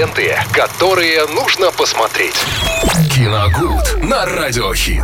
Ленты, которые нужно посмотреть. Киногуд на Радиохит.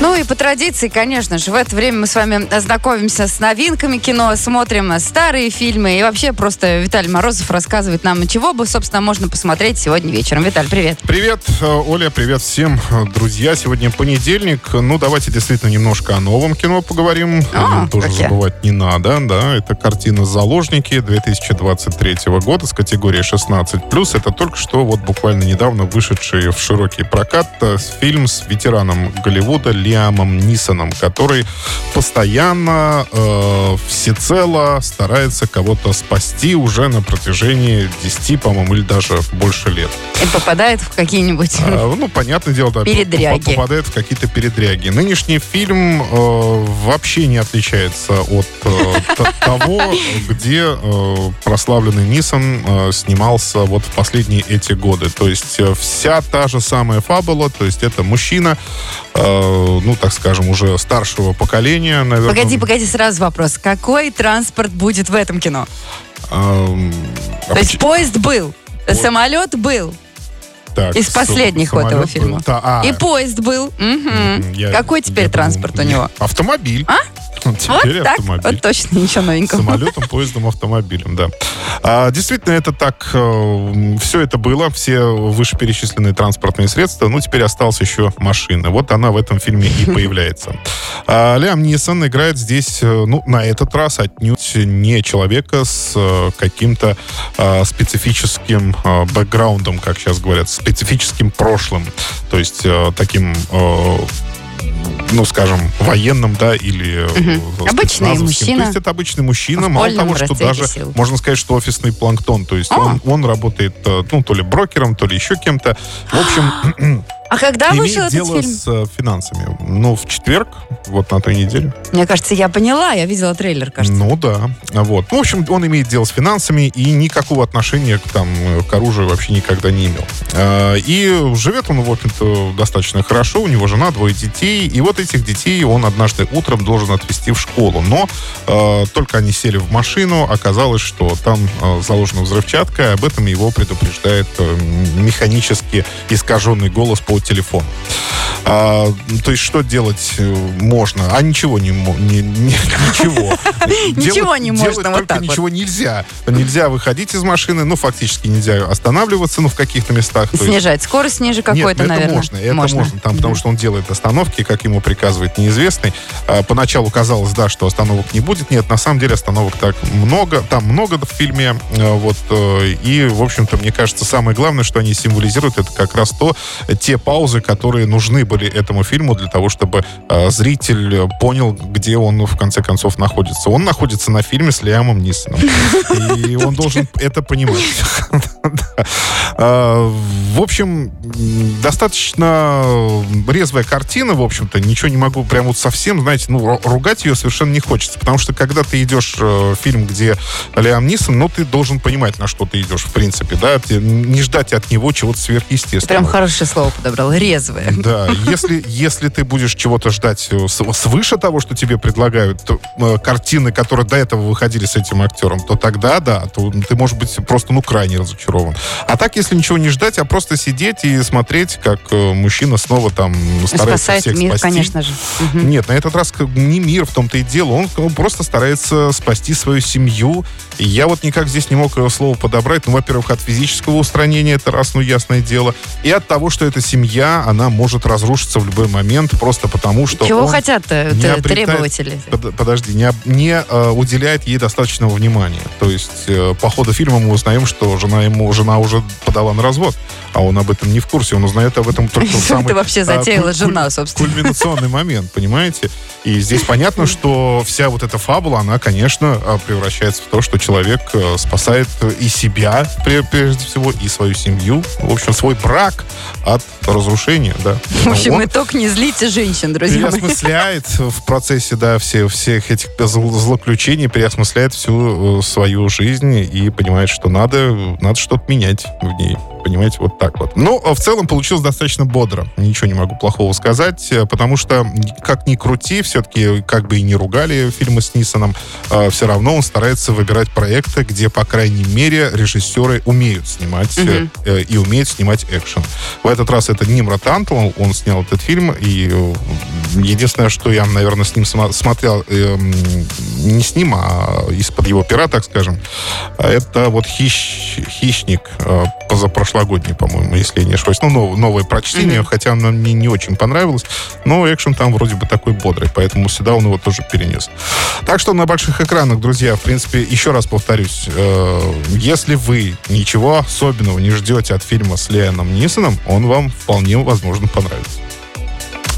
Ну и по традиции, конечно же, в это время мы с вами знакомимся с новинками кино, смотрим старые фильмы. И вообще просто Виталий Морозов рассказывает нам, чего бы, собственно, можно посмотреть сегодня вечером. Виталь, привет. Привет, Оля, привет всем, друзья. Сегодня понедельник. Ну, давайте действительно немножко о новом кино поговорим. А, Тоже какие? забывать не надо, да. Это картина «Заложники» 2023 года с категории 16+. Это только что вот буквально недавно вышедший в широкий прокат э, фильм с ветераном Голливуда Лиамом Нисоном, который постоянно, э, всецело старается кого-то спасти уже на протяжении 10, по-моему, или даже больше лет. И попадает в какие-нибудь... А, ну, понятное дело, да, Передряги. поп- попадает в какие-то передряги. Нынешний фильм э, вообще не отличается от э, того, где э, прославленный Нисон э, снимался вот в последние эти годы. То есть э, вся та же самая фабула, то есть это мужчина, э, ну, так скажем, уже старшего поколения, наверное. Погоди, погоди, сразу вопрос. Какой транспорт будет в этом кино? Эм, а То есть поч- поезд был, самолет был, так, из последних вот этого фильма. был. Да, а, и поезд был. Мгм, я- Какой теперь я транспорт у нет, него? Автомобиль. А? Теперь вот так? автомобиль. Вот точно ничего новенького. Самолетом, поездом, автомобилем, да. А, действительно, это так, все это было, все вышеперечисленные транспортные средства, ну, теперь осталась еще машина. Вот она в этом фильме и появляется. А, Лиам Нисон играет здесь, э, ну, на этот раз отнюдь не человека с э, каким-то э, специфическим э, бэкграундом, как сейчас говорят, специфическим прошлым. То есть э, таким э, ну, скажем, военным, да, или Мгм. Обычный мужчина. То есть это обычный мужчина, мало того, что даже, сил. можно сказать, что офисный планктон. То есть А. он, он работает, э, ну, то ли брокером, то ли еще кем-то. В общем, А когда вышел имеет этот дело фильм? с э, финансами. Ну, в четверг, вот на той неделе. Мне кажется, я поняла, я видела трейлер, кажется. Ну да, вот. Ну, в общем, он имеет дело с финансами и никакого отношения к, там, э, к оружию вообще никогда не имел. А, И живет он, в общем-то, достаточно хорошо. У него жена, двое детей. И вот этих детей он однажды утром должен отвезти в школу. Но э, только они сели в машину, оказалось, что там э, заложена взрывчатка. и Об этом его предупреждает э, механически искаженный голос по телефону. А, то есть что делать э, можно? А ничего не, не- не- ничего. Ничего Делать- не делать можно, вот так ничего нельзя. Нельзя выходить из машины, ну фактически нельзя останавливаться, ну в каких-то местах. Снижать скорость ниже какой-то, ну, это наверное. можно, это можно, там, потому что он делает остановки, как ему приказывает неизвестный. А, поначалу казалось, да, что остановок не будет. Нет, на самом деле остановок так много, там много в фильме. а, Вот, э, и, в общем-то, мне кажется, самое главное, что они символизируют, это как раз то, те паузы, которые нужны были этому фильму для того, чтобы а, зритель э, понял, где он, в конце концов, находится. Он находится на фильме с Лиамом Нисоном. И он должен это понимать. А, В общем, достаточно резвая картина, в общем-то. Ничего не могу прям вот совсем, знаете, ну, ру- ругать ее совершенно не хочется. Потому что, когда ты идешь э, в фильм, где Лиам Нисон, ну, ты должен понимать, на что ты идешь, в принципе, да. Не ждать от него чего-то Прям сверхъестественного. хорошее слово подобрал. Резвое. Да, если, если ты будешь чего-то ждать э, свыше того, что тебе предлагают, то, э, картины, которые до этого выходили с этим актером, то тогда, да, то ты, может быть, просто, ну, крайне разочарован. А так, если ничего не ждать, а просто сидеть и смотреть, как э, мужчина снова там старается Спасает всех мир, спасти. конечно же. Нет, на этот раз не мир в том-то и дело. Он, просто старается спасти свою семью. Я вот никак здесь не мог э, слово подобрать. Ну, во-первых, от физического устранения, это раз, ну, ясное дело. И от того, что эта семья, она может разрушиться в любой момент просто потому, что Чего он хотят-то не т- обретает- требователи? Под- подожди, не, не э, уделяет ей достаточного внимания. То есть э, по ходу фильма мы узнаем, что жена ему жена уже подала на развод, а он об этом не в курсе. Он узнает об этом только в самый Ты вообще а, затеяла жена, собственно. кульминационный момент, понимаете? И здесь понятно, что вся вот эта фабула, она, конечно, э, превращается в то, что человек э, спасает и себя, пре- прежде всего, и свою семью, в общем, свой брак от разрушение, да. В общем, Он итог не злите женщин, друзья мои. переосмысляет в процессе, да, все, всех этих зл- злоключений, переосмысляет всю э, свою жизнь и понимает, что надо, надо что-то менять в ней. Понимаете, вот так вот. Но э, в целом получилось достаточно бодро. Ничего не могу плохого сказать, э, потому что, как ни крути, все-таки, как бы и не ругали фильмы с Нисоном, все равно он старается выбирать проекты, где, по крайней мере, режиссеры умеют снимать э, э, и умеют снимать экшен. В этот раз это Нимра Тантл, он снял этот фильм, и э, единственное, что я, наверное, с ним смотрел, э, м, не с ним, а из-под его пера, так скажем, это вот «Хищ- «Хищник», э, позапрошлогодний, по-моему, если я не ошибаюсь. Ну, нов- новое прочтение, хотя оно мне не очень понравилось, но экшен там вроде бы такой бодрый, поэтому сюда он его тоже перенес. Так что на больших экранах, друзья, в принципе, еще раз повторюсь, э, если вы ничего особенного не ждете от фильма с Леоном Нисоном, он вам вполне возможно понравится.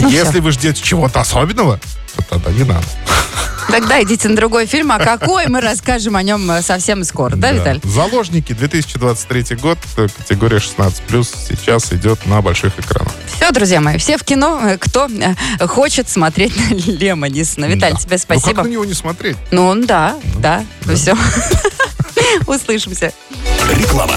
Ну если вы ждете чего-то особенного, то тогда не надо. Тогда идите на другой фильм, а какой мы расскажем о нем э, совсем скоро, да, Виталь? Заложники, 2023 год, э, категория 16+, сейчас идет на больших экранах. Все, друзья мои, все в кино, э, кто хочет смотреть на Лема Нисона. Виталь, Да. тебе Ну как спасибо. на него не смотреть? Ну, он, да, да, все. Услышимся. Реклама.